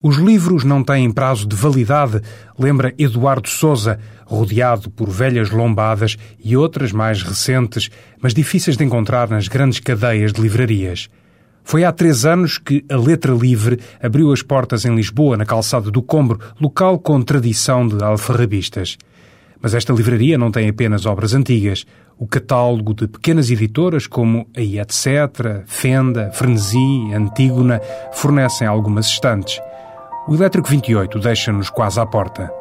Os livros não têm prazo de validade, lembra Eduardo Souza, rodeado por velhas lombadas e outras mais recentes, mas difíceis de encontrar nas grandes cadeias de livrarias. Foi há três anos que a Letra Livre abriu as portas em Lisboa, na calçada do Combro, local com tradição de alfarrabistas. Mas esta livraria não tem apenas obras antigas. O catálogo de pequenas editoras como a Etc., Fenda, Frenesi, Antígona fornecem algumas estantes. O Elétrico 28 deixa-nos quase à porta.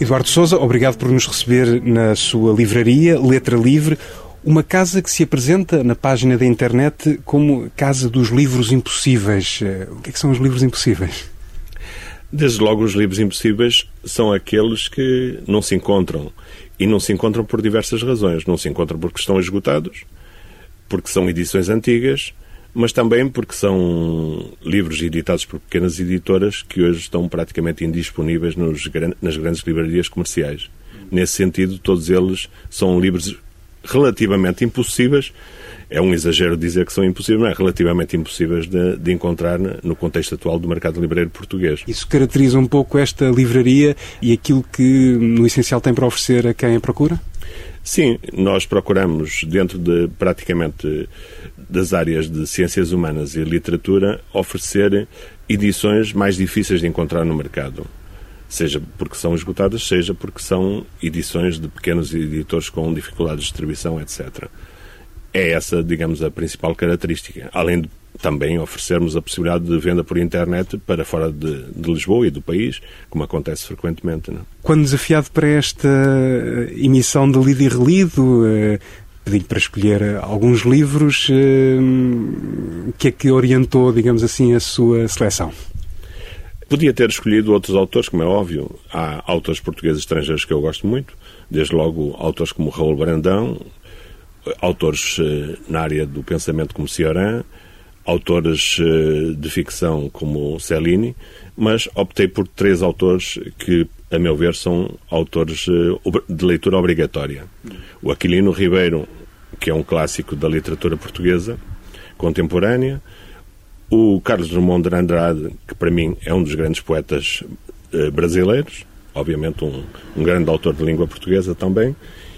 Eduardo Souza, obrigado por nos receber na sua livraria Letra Livre. Uma casa que se apresenta na página da internet como Casa dos Livros Impossíveis. Eh, o que, é que são os livros impossíveis? Desde logo, os livros impossíveis são aqueles que não se encontram. E não se encontram por diversas razões. Não se encontram porque estão esgotados, porque são edições antigas, mas também porque são livros editados por pequenas editoras que hoje estão praticamente indisponíveis nos, nas grandes livrarias comerciais. Nesse sentido, todos eles são livros relativamente impossíveis. É um exagero dizer que são impossíveis, mas é relativamente impossíveis de, de, encontrar no contexto atual do mercado livreiro português. Isso caracteriza um pouco esta livraria e aquilo que, no essencial, tem para oferecer a quem a procura? Sim, nós procuramos, dentro de praticamente das áreas de ciências humanas e literatura, oferecer edições mais difíceis de encontrar no mercado seja porque são esgotadas, seja porque são edições de pequenos editores com dificuldades de distribuição, etc. É essa, digamos, a principal característica. Além de também oferecermos a possibilidade de venda por internet para fora de, de Lisboa e do país, como acontece frequentemente. Não? É? Quando desafiado para esta emissão de lido e relido, eh, pedi para escolher alguns livros, eh, o que é que orientou, digamos assim, a sua seleção? Podia ter escolhido outros autores, como é óbvio. Há autores portugueses estrangeiros que eu gosto muito, desde logo autores como Raul Brandão, autores eh, na área do pensamento como Cioran, autores eh, de ficção como Cellini, mas optei por três autores que, a meu ver, são autores eh, de leitura obrigatória. O Aquilino Ribeiro, que é um clássico da literatura portuguesa contemporânea, o Carlos Drummond de Andrade, que para mim é um dos grandes poetas eh, brasileiros, obviamente um, um, grande autor de língua portuguesa também,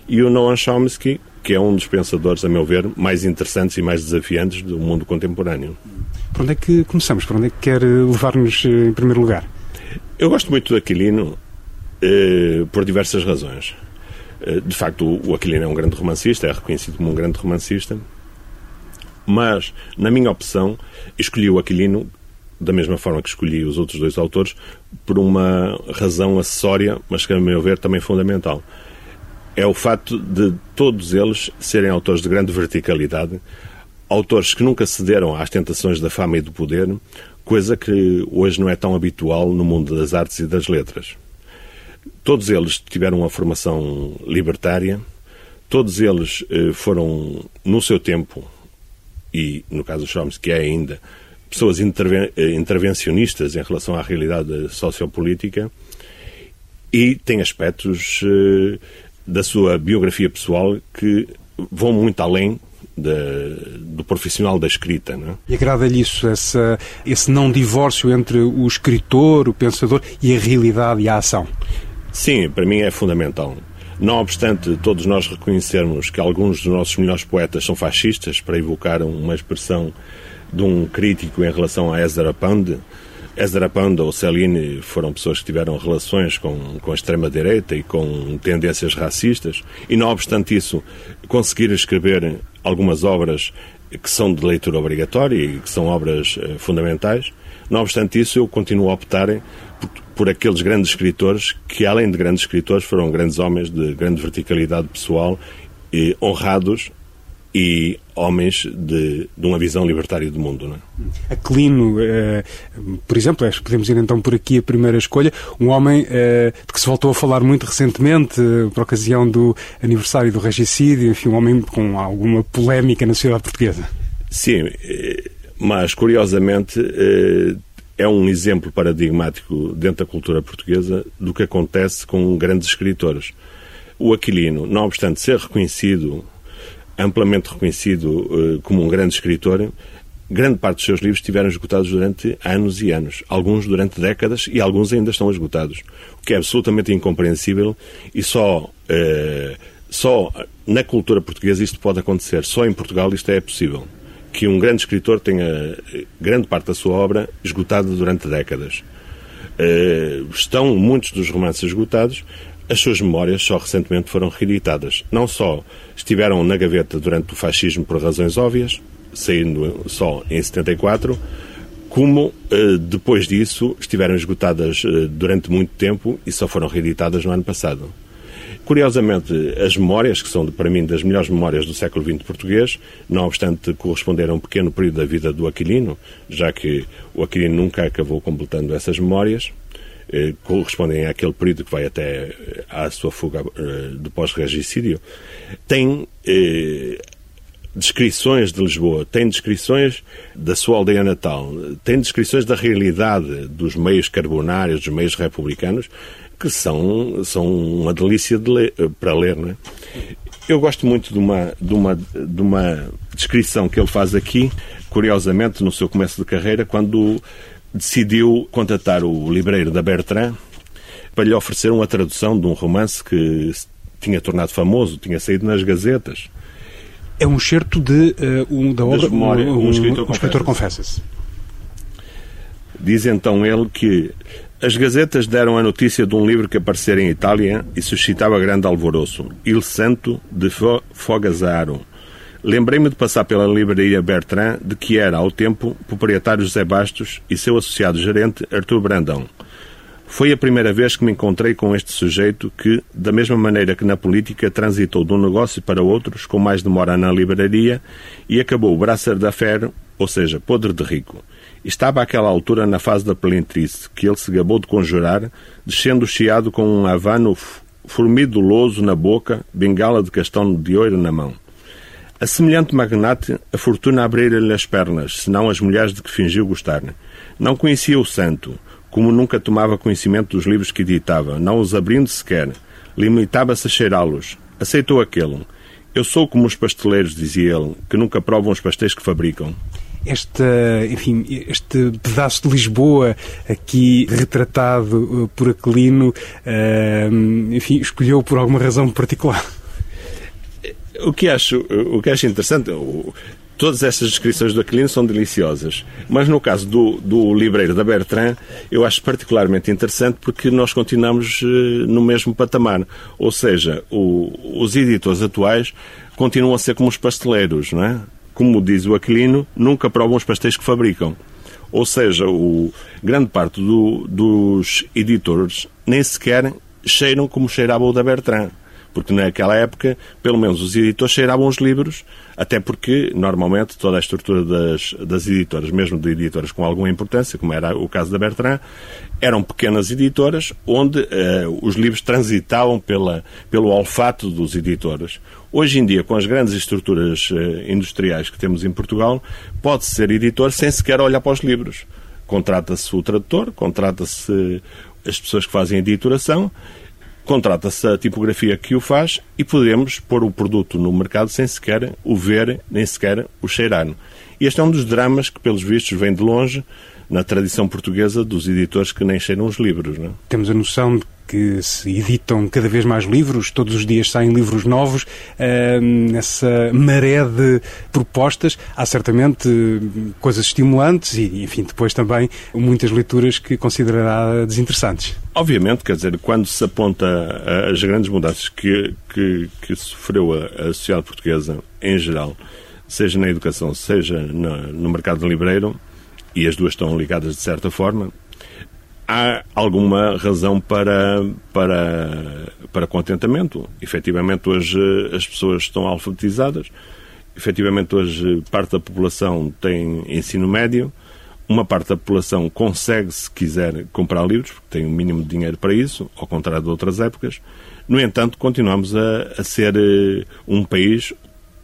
e o Noam Chomsky, que é um dos pensadores, a meu ver, mais interessantes e mais desafiantes do mundo contemporâneo. Por onde é que começamos? Por onde é que quer levar-nos eh, em primeiro lugar? Eu gosto muito do Aquilino eh, por diversas razões. Eh, de facto, o Aquilino é um grande romancista, é reconhecido como um grande romancista, mas, na minha opção, escolhi o Aquilino da mesma forma que escolhi os outros dois autores, por uma razão acessória, mas que, a meu ver, também fundamental. É o facto de todos eles serem autores de grande verticalidade, autores que nunca cederam às tentações da fama e do poder, coisa que hoje não é tão habitual no mundo das artes e das letras. Todos eles tiveram uma formação libertária, todos eles eh, foram, no seu tempo, e, no caso do Chomsky, é ainda pessoas interven eh, intervencionistas em relação à realidade sociopolítica e tem aspectos uh, da sua biografia pessoal que vão muito além do profissional da escrita. Não é? E agrada-lhe isso, essa, esse não divórcio entre o escritor, o pensador e a realidade e a ação? Sim, para mim é fundamental. Não obstante todos nós reconhecermos que alguns dos nossos melhores poetas são fascistas, para evocar uma expressão de um crítico em relação a Ezra Pound, Ezra Pound ou Cellini foram pessoas que tiveram relações com, com a extrema-direita e com tendências racistas, e não obstante isso, conseguiram escrever algumas obras que são de leitura obrigatória e que são obras eh, fundamentais. Não obstante isso, eu continuo a optar por, por, aqueles grandes escritores que, além de grandes escritores, foram grandes homens de grande verticalidade pessoal e honrados e homens de, de, uma visão libertária do mundo. Não é? Aquilino, eh, por exemplo, é, podemos ir então por aqui a primeira escolha, um homem eh, de que se voltou a falar muito recentemente, eh, por ocasião do aniversário do regicídio, enfim, um homem com alguma polémica na sociedade portuguesa. Sim, eh, mas, curiosamente, eh, é um exemplo paradigmático dentro da cultura portuguesa do que acontece com grandes escritores. O Aquilino, não obstante ser reconhecido, amplamente reconhecido eh, como um grande escritor, grande parte dos seus livros estiveram esgotados durante anos e anos, alguns durante décadas e alguns ainda estão esgotados, o que é absolutamente incompreensível e só eh, só na cultura portuguesa isto pode acontecer, só em Portugal isto é possível. Que um grande escritor tenha eh, grande parte da sua obra esgotada durante décadas. Uh, estão muitos dos romances esgotados, as suas memórias só recentemente foram reeditadas. Não só estiveram na gaveta durante o fascismo por razões óbvias, saindo só em 74, como uh, depois disso estiveram esgotadas durante muito tempo e só foram reeditadas no ano passado. Curiosamente, as memórias, que são para mim das melhores memórias do século XX português, não obstante corresponder a um pequeno período da vida do Aquilino, já que o Aquilino nunca acabou completando essas memórias, eh, correspondem àquele período que vai até eh, à sua fuga eh, do pós-regicídio, tem descrições de Lisboa, tem descrições da sua aldeia natal, tem descrições da realidade dos meios carbonários, dos meios republicanos, que são, são uma delícia de ler, para ler. Não é? Eu gosto muito de uma, de, uma, de uma descrição que ele faz aqui, curiosamente, no seu começo de carreira, quando decidiu contatar o livreiro da Bertrand para lhe oferecer uma tradução de um romance que tinha tornado famoso, tinha saído nas gazetas. É um excerto de, uh, um, da obra memória, um, um, escritor, um escritor confessa-se. Diz então ele que as gazetas deram a notícia de um livro que aparecera em Itália e suscitava grande alvoroço. Il Santo de Fogazzaro. Lembrei-me de passar pela livraria Bertrand, de que era, ao tempo, proprietário José Bastos e seu associado gerente Artur Brandão. Foi a primeira vez que me encontrei com este sujeito que, da mesma maneira que na política, transitou de um negócio para outros com mais demora na livraria e acabou braçar da ferro, ou seja, podre de rico. Estava àquela altura na fase da pelintrice, que ele se gabou de conjurar, descendo o chiado com um havano formiduloso na boca, bengala de castão de ouro na mão. A semelhante magnate, a fortuna abrira-lhe as pernas, senão as mulheres de que fingiu gostar. Não conhecia o santo, como nunca tomava conhecimento dos livros que editava, não os abrindo sequer. Limitava-se a cheirá-los. Aceitou aquele. Eu sou como os pasteleiros, dizia ele, que nunca provam os pastéis que fabricam esta, enfim, este pedaço de Lisboa aqui retratado uh, por Aquilino, uh, enfim, escolheu por alguma razão particular? O que acho, o que acho interessante, todas essas descrições do Aquilino são deliciosas, mas no caso do, do livreiro da Bertrand, eu acho particularmente interessante porque nós continuamos uh, no mesmo patamar. Ou seja, o, os editores atuais continuam a ser como os pasteleiros, não é? Como diz o Aquilino, nunca provam os pastéis que fabricam. Ou seja, o, grande parte do, dos editores nem sequer cheiram como cheirava o da Bertrand. Porque naquela época, pelo menos os editores cheiravam os livros, até porque, normalmente, toda a estrutura das, das editoras, mesmo de editoras com alguma importância, como era o caso da Bertrand, eram pequenas editoras onde uh, os livros transitavam pela, pelo olfato dos editores. Hoje em dia, com as grandes estruturas uh, industriais que temos em Portugal, pode-se ser editor sem sequer olhar para os livros. Contrata-se o tradutor, contrata-se as pessoas que fazem a editoração, contrata-se a tipografia que o faz e podemos pôr o produto no mercado sem sequer o ver, nem sequer o cheirar. E este é um dos dramas que, pelos vistos, vem de longe na tradição portuguesa dos editores que nem cheiram os livros. Não é? Temos a noção de que se editam cada vez mais livros, todos os dias saem livros novos, nessa maré de propostas, há certamente coisas estimulantes e, enfim, depois também muitas leituras que considerará desinteressantes. Obviamente, quer dizer, quando se aponta as grandes mudanças que, que, que sofreu a, a sociedade portuguesa em geral, seja na educação, seja no, no mercado livreiro, e as duas estão ligadas de certa forma, há alguma razão para, para, para contentamento. Efetivamente, hoje as pessoas estão alfabetizadas, efetivamente, hoje parte da população tem ensino médio, uma parte da população consegue, se quiser, comprar livros, porque tem o um mínimo de dinheiro para isso, ao contrário de outras épocas. No entanto, continuamos a, a ser eh, um país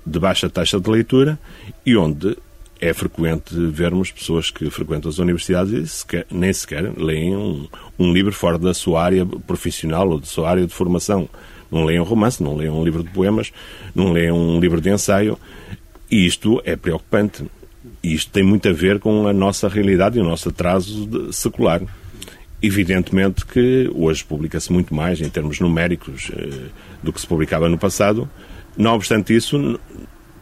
de baixa taxa de leitura e onde é frequente vermos pessoas que frequentam as universidades e sequer, nem sequer leem um, um, livro fora da sua área profissional ou da sua área de formação. Não leem um romance, não leem um livro de poemas, não leem um livro de ensaio. E isto é preocupante. E isto tem muito a ver com a nossa realidade e o nosso atraso secular. Evidentemente que hoje publica-se muito mais em termos numéricos eh, do que se publicava no passado. Não obstante isso,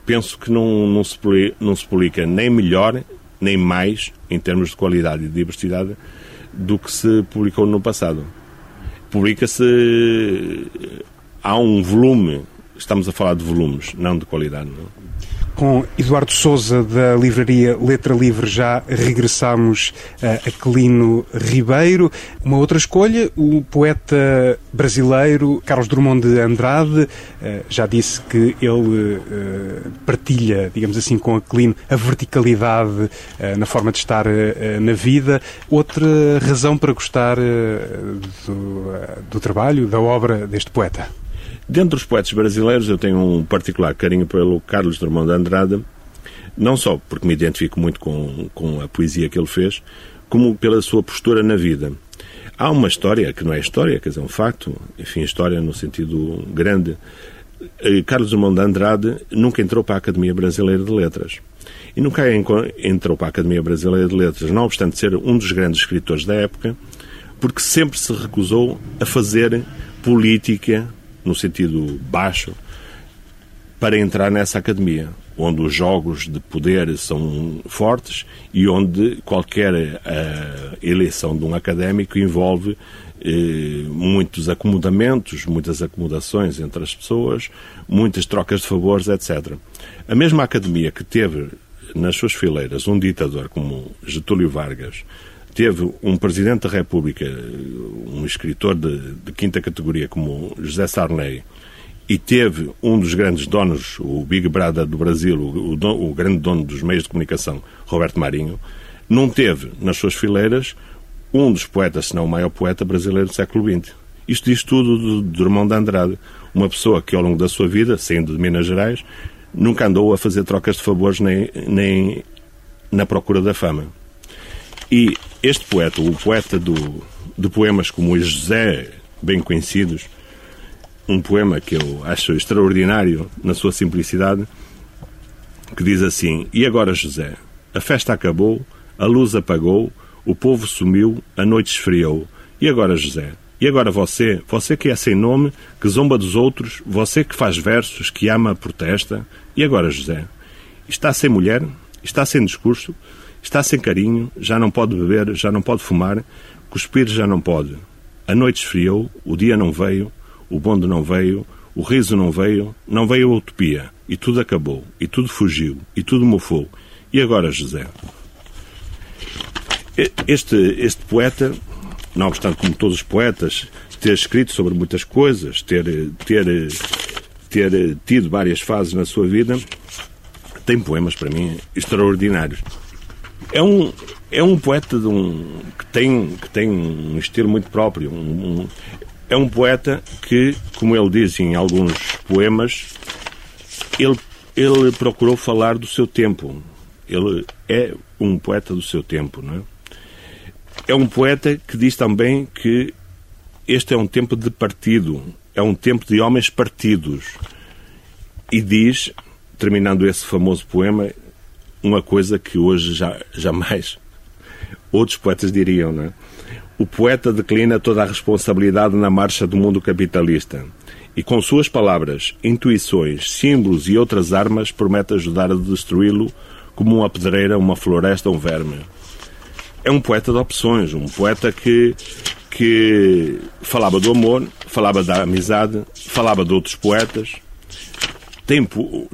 penso que não, não, se, não se publica nem melhor nem mais em termos de qualidade e de diversidade do que se publicou no passado. Publica-se. Há um volume, estamos a falar de volumes, não de qualidade. Não? Com Eduardo Souza, da livraria Letra Livre, já regressamos a Aquilino Ribeiro. Uma outra escolha, o poeta brasileiro Carlos Drummond de Andrade. Eh, já disse que ele eh, partilha, digamos assim, com Aquilino a verticalidade eh, na forma de estar na vida. Outra razão para gostar do, do trabalho, da obra deste poeta? Dentre os poetas brasileiros, eu tenho um particular carinho pelo Carlos Drummond de Andrade, não só porque me identifico muito com, com a poesia que ele fez, como pela sua postura na vida. Há uma história, que não é história, quer dizer, um facto, enfim, história no sentido grande. Eh, Carlos Drummond de Andrade nunca entrou para a Academia Brasileira de Letras. E nunca entrou para a Academia Brasileira de Letras, não obstante ser um dos grandes escritores da época, porque sempre se recusou a fazer política no sentido baixo, para entrar nessa academia, onde os jogos de poder são fortes e onde qualquer uh, eleição de um académico envolve uh, muitos acomodamentos, muitas acomodações entre as pessoas, muitas trocas de favores, etc. A mesma academia que teve nas suas fileiras um ditador como Getúlio Vargas, teve um Presidente da República, um escritor de, de quinta categoria como José Sarney, e teve um dos grandes donos, o Big Brother do Brasil, o, o, o, grande dono dos meios de comunicação, Roberto Marinho, não teve nas suas fileiras um dos poetas, se não o maior poeta brasileiro do século XX. Isto diz tudo do, do irmão de Andrade, uma pessoa que ao longo da sua vida, saindo de Minas Gerais, nunca andou a fazer trocas de favores nem, nem na procura da fama. E este poeta, o poeta do, de poemas como os José, bem conhecidos, um poema que eu acho extraordinário na sua simplicidade, que diz assim: E agora, José, a festa acabou, a luz apagou, o povo sumiu, a noite esfriou. E agora, José? E agora você, você que é sem nome, que zomba dos outros, você que faz versos, que ama, protesta. E agora, José? Está sem mulher? Está sem discurso? Está sem carinho, já não pode beber, já não pode fumar, cuspir já não pode. A noite esfriou, o dia não veio, o bonde não veio, o riso não veio, não veio a utopia. E tudo acabou, e tudo fugiu, e tudo mofou. E agora, José? Este, este poeta, não obstante, como todos os poetas, ter escrito sobre muitas coisas, ter, ter, ter tido várias fases na sua vida, tem poemas, para mim, extraordinários. É um, é um poeta de um, que, tem, que tem um estilo muito próprio. Um, um, é um poeta que, como ele diz em alguns poemas, ele, ele procurou falar do seu tempo. Ele é um poeta do seu tempo, não é? É um poeta que diz também que este é um tempo de partido, é um tempo de homens partidos. E diz, terminando esse famoso poema, uma coisa que hoje já, jamais outros poetas diriam, não é? O poeta declina toda a responsabilidade na marcha do mundo capitalista e, com suas palavras, intuições, símbolos e outras armas, promete ajudar a destruí-lo como uma pedreira, uma floresta, um verme. É um poeta de opções, um poeta que, que falava do amor, falava da amizade, falava de outros poetas. Tem,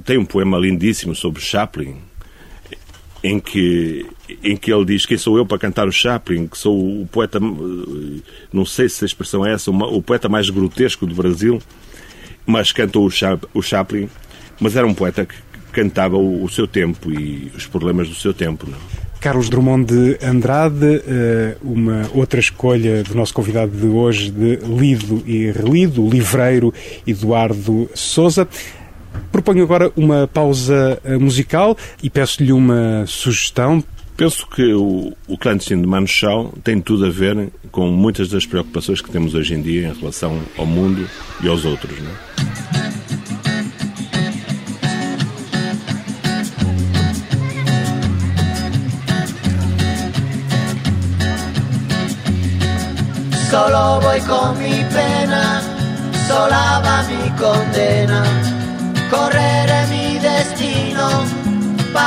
tem um poema lindíssimo sobre Chaplin, em que, em que ele diz quem sou eu para cantar o Chaplin, que sou o poeta, não sei se a expressão é essa, o poeta mais grotesco do Brasil, mas cantou o, o Chaplin, mas era um poeta que cantava o, o seu tempo e os problemas do seu tempo. Não? Carlos Drummond de Andrade, eh, uma outra escolha do nosso convidado de hoje de lido e relido, o livreiro Eduardo Souza. Proponho agora uma pausa eh, musical e peço-lhe uma sugestão. Penso que o, o clandestino de Manu Chao tem tudo a ver com muitas das preocupações que temos hoje em dia em relação ao mundo e aos outros. Não é? Solo voy con mi pena, sola va mi condena.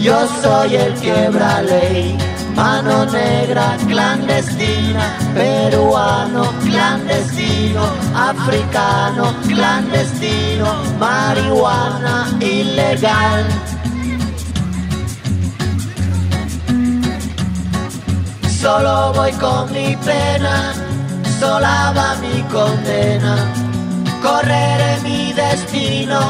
yo soy el quebra ley. Mano negra clandestina, peruano clandestino, africano clandestino, marihuana ilegal. Solo voy con mi pena sola va mi condena. Correré mi destino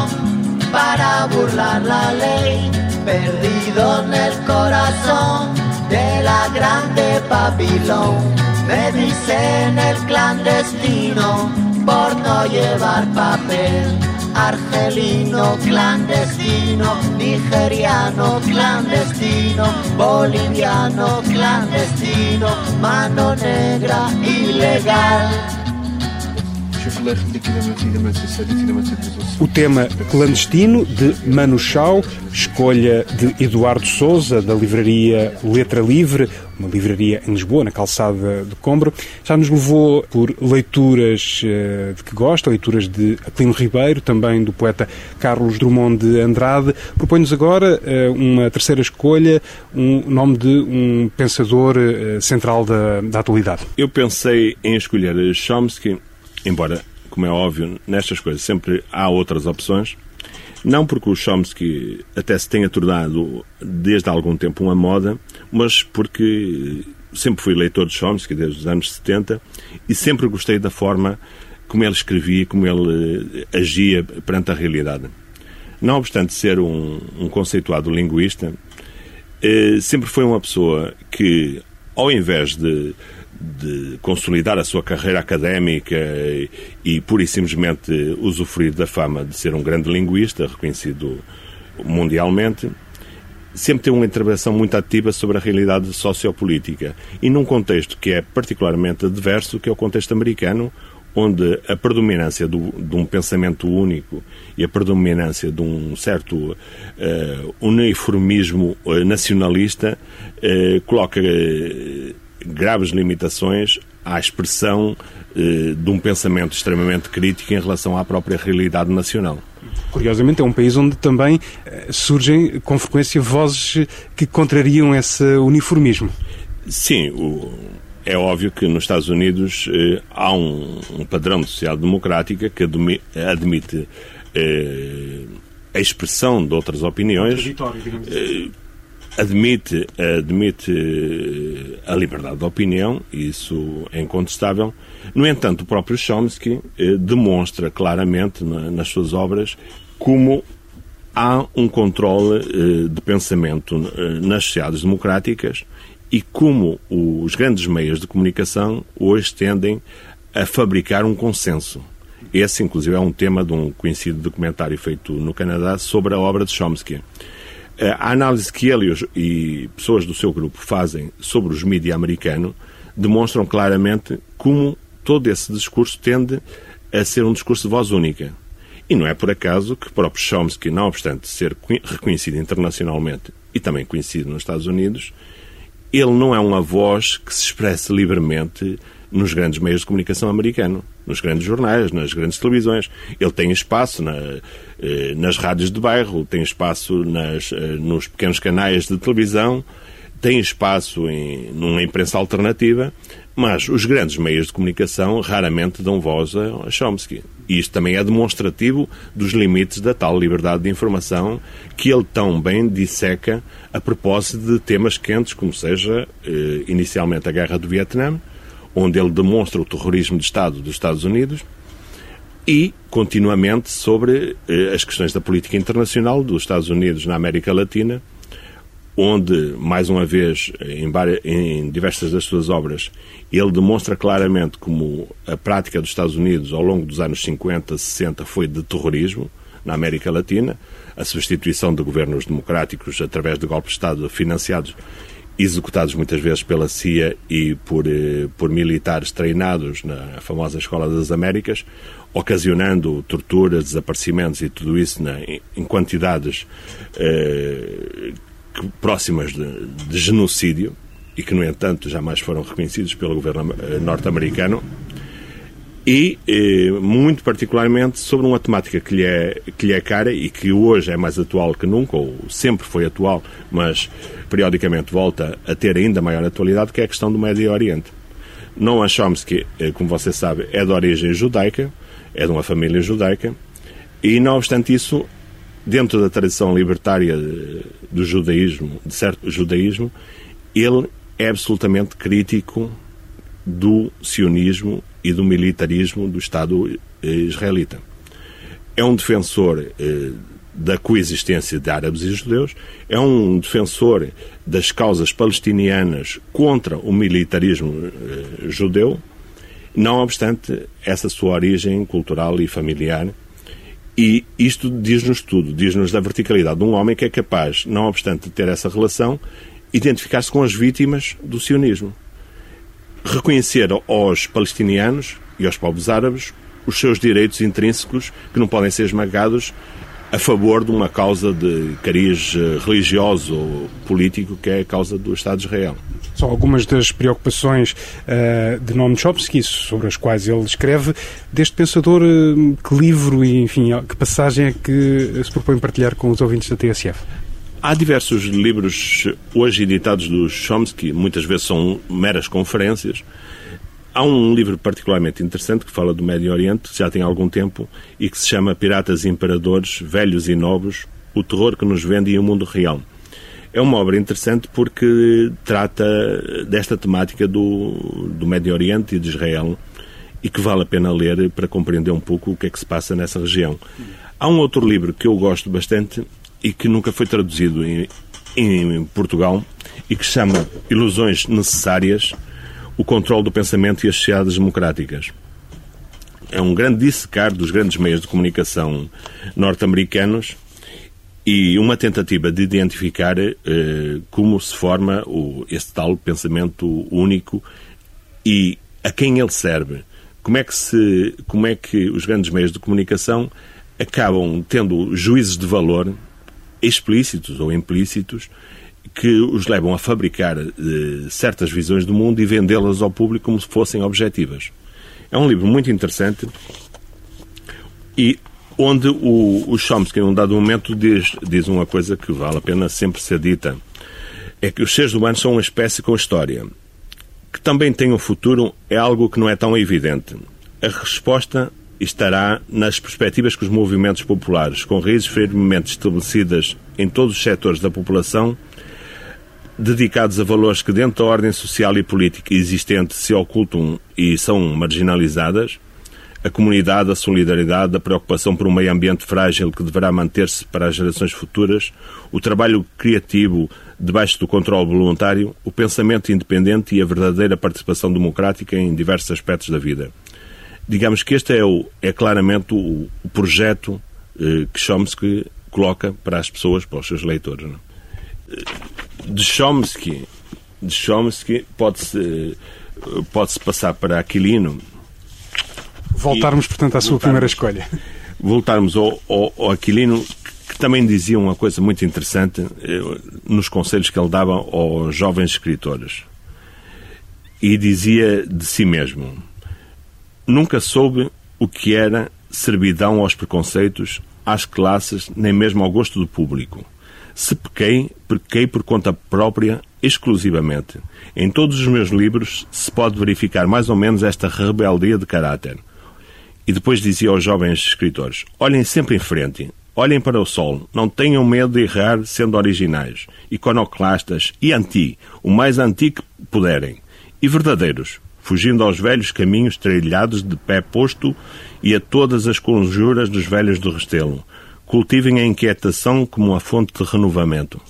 para burlar la ley, perdido en el corazón de la grande Babilón. Me dicen el clandestino por no llevar papel argelino clandestino, nigeriano clandestino, boliviano clandestino, mano negra ilegal. O tema Clandestino, de Manu Chao, escolha de Eduardo Souza, da livraria Letra Livre, uma livraria em Lisboa, na calçada de Combro. Já nos levou por leituras uh, de que gosta, leituras de Aquilino Ribeiro, também do poeta Carlos Drummond de Andrade. Propõe-nos agora uh, uma terceira escolha, um nome de um pensador uh, central da, da atualidade. Eu pensei em escolher Chomsky, embora, como é óbvio, nestas coisas sempre há outras opções. Não porque o Chomsky até se tenha tornado desde há algum tempo uma moda, mas porque sempre fui leitor de Chomsky desde os anos 70 e sempre gostei da forma como ele escrevia, como ele eh, agia perante a realidade. Não obstante ser um, um conceituado linguista, eh, sempre foi uma pessoa que, ao invés de de consolidar a sua carreira académica e, e pura e simplesmente usufruir da fama de ser um grande linguista, reconhecido mundialmente, sempre tem uma intervenção muito ativa sobre a realidade sociopolítica e num contexto que é particularmente adverso, que é o contexto americano, onde a predominância do, de um pensamento único e a predominância de um certo uh, uniformismo uh, nacionalista uh, coloca graves limitações à expressão eh, de um pensamento extremamente crítico em relação à própria realidade nacional. Curiosamente, é um país onde também eh, surgem com frequência vozes que contrariam esse uniformismo. Sim, o, é óbvio que nos Estados Unidos eh, há um, um, padrão de social-democrática que admite eh, a expressão de outras opiniões. Eh, admite, admite a liberdade de opinião, isso é incontestável. No entanto, o próprio Chomsky eh, demonstra claramente nas suas obras como há um controle eh, de pensamento eh, nas sociedades democráticas e como os grandes meios de comunicação hoje tendem a fabricar um consenso. Esse, inclusive, é um tema de um conhecido documentário feito no Canadá sobre a obra de Chomsky. A análise que ele e pessoas do seu grupo fazem sobre os mídias americanos demonstram claramente como todo esse discurso tende a ser um discurso de voz única. E não é por acaso que o próprio Chomsky, não obstante ser reconhecido internacionalmente e também conhecido nos Estados Unidos, ele não é uma voz que se expressa livremente nos grandes meios de comunicação americano, nos grandes jornais, nas grandes televisões. Ele tem espaço na, nas rádios de bairro, tem espaço nas, eh, nos pequenos canais de televisão, tem espaço em, numa imprensa alternativa, mas os grandes meios de comunicação raramente dão voz a Chomsky. E isto também é demonstrativo dos limites da tal liberdade de informação que ele tão bem disseca a propósito de temas quentes, como seja eh, inicialmente a Guerra do Vietnã, onde ele demonstra o terrorismo de Estado dos Estados Unidos, e continuamente sobre eh, as questões da política internacional dos Estados Unidos na América Latina, onde, mais uma vez, em, em, diversas das suas obras, ele demonstra claramente como a prática dos Estados Unidos ao longo dos anos 50, 60 foi de terrorismo na América Latina, a substituição de governos democráticos através de golpes de Estado financiados executados muitas vezes pela CIA e por, eh, por militares treinados na famosa Escola das Américas, ocasionando torturas, desaparecimentos e tudo isso na, em quantidades eh, próximas de, de, genocídio e que, no entanto, jamais foram reconhecidos pelo governo eh, norte-americano e, eh, muito particularmente, sobre uma temática que lhe, é, que lhe é cara e que hoje é mais atual que nunca, ou sempre foi atual, mas periodicamente volta a ter ainda maior atualidade, que é a questão do Médio Oriente. Noam Chomsky, eh, como você sabe, é de origem judaica, é de uma família judaica, e, não obstante isso, dentro da tradição libertária do judaísmo, de certo judaísmo, ele é absolutamente crítico do sionismo e do militarismo do Estado eh, israelita. É um defensor eh, da coexistência de árabes e judeus, é um defensor das causas palestinianas contra o militarismo eh, judeu, não obstante essa sua origem cultural e familiar. E isto diz-nos tudo, diz-nos da verticalidade de um homem que é capaz, não obstante ter essa relação, identificar-se com as vítimas do sionismo reconhecer aos palestinianos e aos povos árabes os seus direitos intrínsecos que não podem ser esmagados a favor de uma causa de cariz eh, religioso ou político que é a causa do Estado de Israel. São algumas das preocupações uh, de Noam Chomsky sobre as quais ele escreve. Deste pensador, uh, que livro e, enfim, que passagem é que se propõe partilhar com os ouvintes da TSF? Há diversos livros hoje editados do Chomsky, muitas vezes são meras conferências. Há um livro particularmente interessante que fala do Médio Oriente, que já tem algum tempo, e que se chama Piratas e Imperadores, Velhos e Novos, o terror que nos vende e o mundo real. É uma obra interessante porque trata desta temática do, do Médio Oriente e de Israel e que vale a pena ler para compreender um pouco o que é que se passa nessa região. Há um outro livro que eu gosto bastante e que nunca foi traduzido em, em Portugal e que chama Ilusões Necessárias, o controle do pensamento e as sociedades democráticas. É um grande dissecar dos grandes meios de comunicação norte-americanos e uma tentativa de identificar eh, como se forma o, esse tal pensamento único e a quem ele serve. Como é que, se, como é que os grandes meios de comunicação acabam tendo juízes de valor explícitos ou implícitos que os levam a fabricar eh, certas visões do mundo e vendê-las ao público como se fossem objetivas. É um livro muito interessante e onde o, o Chomsky, num dado momento, diz, diz uma coisa que vale a pena sempre ser dita. É que os seres humanos são uma espécie com história. Que também tem um futuro é algo que não é tão evidente. A resposta estará nas perspectivas que os movimentos populares, com raízes firmemente estabelecidas em todos os setores da população, dedicados a valores que dentro da ordem social e política existente se ocultam e são marginalizadas, a comunidade, a solidariedade, a preocupação por um meio ambiente frágil que deverá manter-se para as gerações futuras, o trabalho criativo debaixo do controle voluntário, o pensamento independente e a verdadeira participação democrática em diversos aspectos da vida digamos que este é, o, é claramente o, o projeto eh, que Chomsky coloca para as pessoas, para os seus leitores. Não? É? De Chomsky, de Chomsky pode-se pode -se passar para Aquilino. Voltarmos, portanto, à sua primeira escolha. Voltarmos ao, ao, ao Aquilino, que também dizia uma coisa muito interessante eh, nos conselhos que ele dava aos jovens escritores. E dizia de si mesmo: Nunca soube o que era servidão aos preconceitos, às classes, nem mesmo ao gosto do público. Se pequei, pequei por conta própria exclusivamente. Em todos os meus livros se pode verificar mais ou menos esta rebeldia de caráter. E depois dizia aos jovens escritores: olhem sempre em frente, olhem para o sol, não tenham medo de errar sendo originais, iconoclastas e anti, o mais anti que puderem, e verdadeiros, fugindo aos velhos caminhos trilhados de pé posto e a todas as conjuras dos velhos do Restelo. Cultivem a inquietação como uma fonte de renovamento.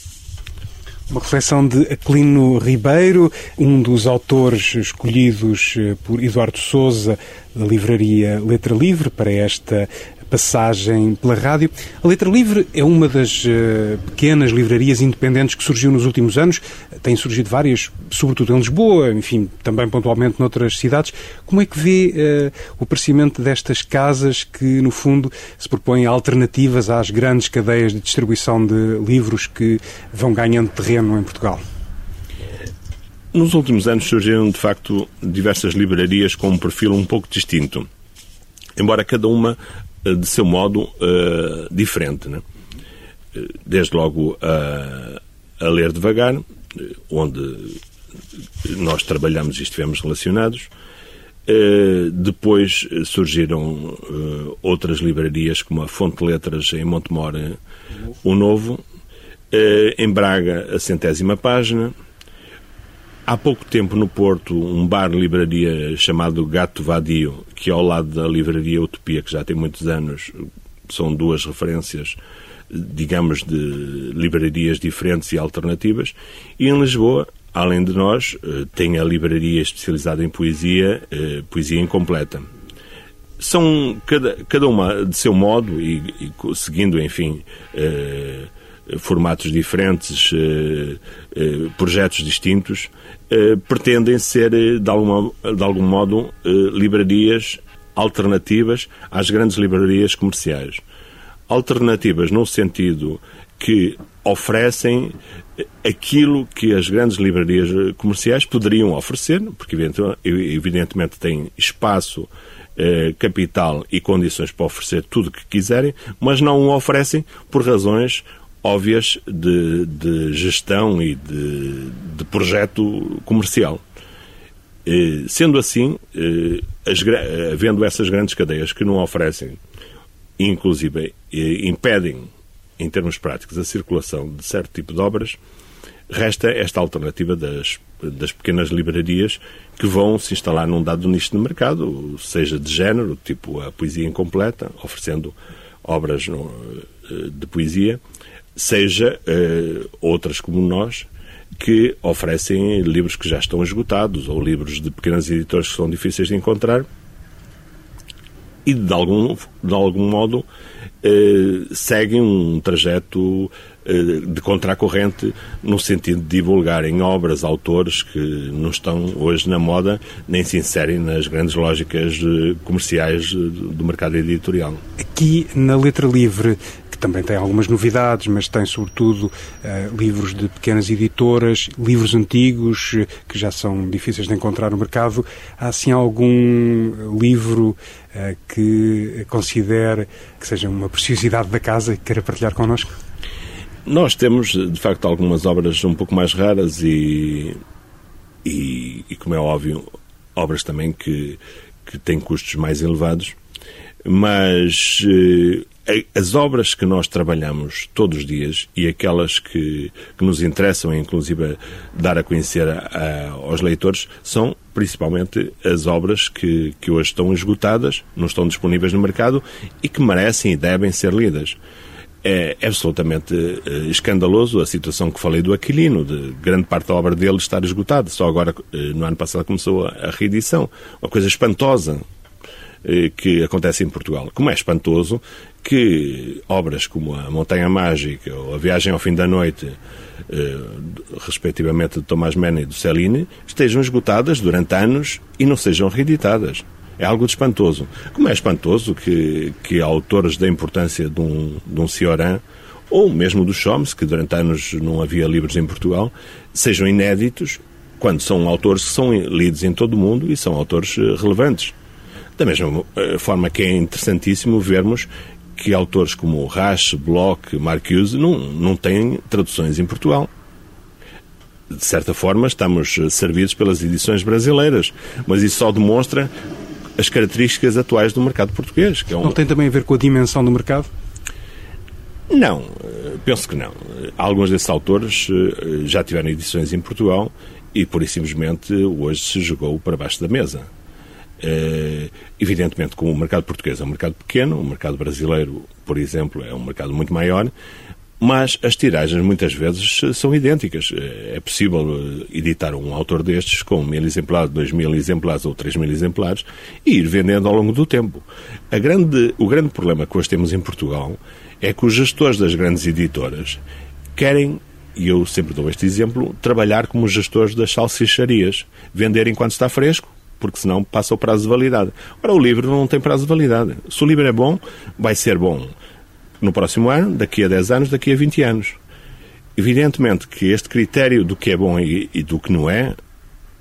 Uma reflexão de Aquilino Ribeiro, um dos autores escolhidos eh, por Eduardo Souza da livraria Letra Livre para esta passagem pela rádio. A Letra Livre é uma das uh, pequenas livrarias independentes que surgiu nos últimos anos. Tem surgido várias, sobretudo em Lisboa, enfim, também pontualmente noutras cidades. Como é que vê uh, o aparecimento destas casas que, no fundo, se propõem alternativas às grandes cadeias de distribuição de livros que vão ganhando terreno em Portugal? Nos últimos anos surgiram, de facto, diversas livrarias com um perfil um pouco distinto. Embora cada uma eh, de seu modo uh, diferente. Né? Desde logo a, a ler devagar, onde nós trabalhamos e estivemos relacionados. Uh, depois surgiram uh, outras livrarias, como a Fonte Letras em Montemor, o Novo. em Braga, a centésima página. Há pouco tempo no Porto, um bar-livraria chamado Gato Vadio, que ao lado da livraria Utopia, que já tem muitos anos, são duas referências, digamos, de livrarias diferentes e alternativas. E em Lisboa, além de nós, eh, tem a livraria especializada em poesia, eh, Poesia Incompleta. São cada, cada uma de seu modo e, e seguindo, enfim, eh, formatos diferentes, projetos distintos, eh, pretendem ser, eh, de, alguma, de algum modo, eh, livrarias alternativas às grandes livrarias comerciais. Alternativas no sentido que oferecem aquilo que as grandes livrarias comerciais poderiam oferecer, porque evidentemente têm espaço, capital e condições para oferecer tudo o que quiserem, mas não o oferecem por razões óbvias de, de gestão e de, de projeto comercial. Sendo assim, as, havendo essas grandes cadeias que não oferecem, inclusive impedem, em termos práticos, a circulação de certo tipo de obras, resta esta alternativa das, das pequenas livrarias que vão se instalar num dado nicho de mercado, seja de género, tipo a poesia incompleta, oferecendo obras no, de poesia, seja uh, outras como nós, que oferecem livros que já estão esgotados ou livros de pequenas editoras que são difíceis de encontrar e de algum, de algum modo eh, seguem um trajeto de contracorrente no sentido de divulgarem obras, autores que não estão hoje na moda nem se inserem nas grandes lógicas eh, comerciais eh, do mercado editorial. Aqui na Letra Livre também tem algumas novidades, mas tem sobretudo livros de pequenas editoras, livros antigos que já são difíceis de encontrar no mercado. Há assim algum livro que considere que seja uma preciosidade da casa e que queira partilhar connosco? Nós temos, de facto, algumas obras um pouco mais raras e, e, e como é óbvio, obras também que, que têm custos mais elevados, mas as obras que nós trabalhamos todos os dias e aquelas que, que nos interessam, inclusive, dar a conhecer a, a, aos leitores, são principalmente as obras que, que hoje estão esgotadas, não estão disponíveis no mercado e que merecem e devem ser lidas. É absolutamente uh, escandaloso a situação que falei do Aquilino, de grande parte da obra dele estar esgotada. Só agora, uh, no ano passado, começou a, reedição. Uma coisa espantosa uh, que acontece em Portugal. Como é espantoso que obras como a Montanha Mágica ou a Viagem ao Fim da Noite, eh, respectivamente de Tomás Mena e do Cellini, estejam esgotadas durante anos e não sejam reeditadas. É algo de espantoso. Como é espantoso que, que autores da importância de um, de um Cioran ou mesmo do Chomsky, que durante anos não havia livros em Portugal, sejam inéditos quando são autores que são lidos em todo o mundo e são autores eh, relevantes. Da mesma eh, forma que é interessantíssimo vermos que autores como Rasch, Bloch, Marcuse não, não têm traduções em Portugal. De certa forma, estamos eh, servidos pelas edições brasileiras, mas isso só demonstra as características atuais do mercado português. É um... Não tem também a ver com a dimensão do mercado? Não, penso que não. Alguns desses autores já tiveram edições em Portugal e, por simplesmente, hoje se jogou para baixo da mesa. Uh, evidentemente, como o mercado português é um mercado pequeno, o mercado brasileiro, por exemplo, é um mercado muito maior, mas as tiragens muitas vezes são idênticas. Eh, é possível eh, editar um autor destes com mil exemplares, dois mil exemplares ou três mil exemplares e ir vendendo ao longo do tempo. Grande, o grande problema que hoje temos em Portugal é que os gestores das grandes editoras querem e eu sempre dou este exemplo, trabalhar como gestores das salsicharias, vender enquanto está fresco, porque senão passa o prazo de validade. Ora, o livro não tem prazo de validade. Se o livro é bom, vai ser bom no próximo ano, daqui a 10 anos, daqui a 20 anos. Evidentemente que este critério do que é bom e, e do que não é,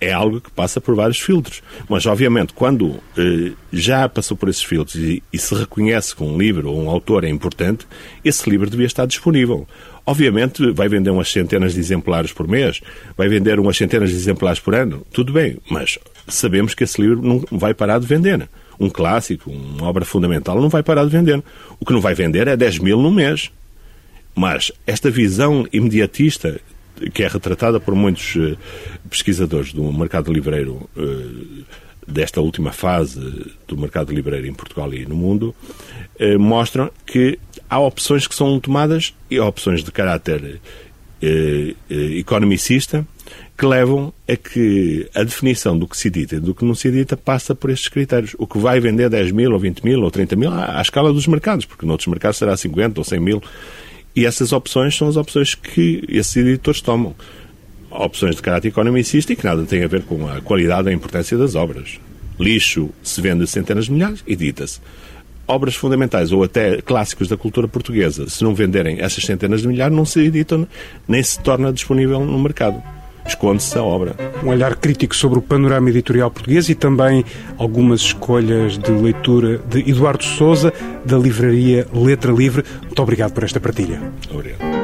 é algo que passa por vários filtros. Mas, obviamente, quando eh, já passou por esses filtros e, e, se reconhece que um livro ou um autor é importante, esse livro devia estar disponível. Obviamente, vai vender umas centenas de exemplares por mês, vai vender umas centenas de exemplares por ano, tudo bem, mas sabemos que esse livro não vai parar de vender. Um clássico, uma obra fundamental, não vai parar de vender. O que não vai vender é 10 mil no mês. Mas esta visão imediatista que é retratada por muitos uh, pesquisadores do mercado livreiro uh, desta última fase do mercado livreiro em Portugal e no mundo, uh, mostram que há opções que são tomadas e opções de caráter economicista que levam a que a definição do que se edita e do que não se edita passa por estes critérios. O que vai vender 10 mil, ou 20 mil, ou 30 mil, à, à escala dos mercados, porque noutros mercados será 50 ou 100 mil. E essas opções são as opções que esses editores tomam. Opções de caráter economicista e que nada têm a ver com a qualidade e a importância das obras. Lixo se vende centenas de milhares, edita-se. Obras fundamentais ou até clássicos da cultura portuguesa, se não venderem essas centenas de milhares, não se editam nem se torna disponível no mercado esconde-se a obra. Um olhar crítico sobre o panorama editorial português e também algumas escolhas de leitura de Eduardo Souza, da livraria Letra Livre. Muito obrigado por esta partilha. Obrigado.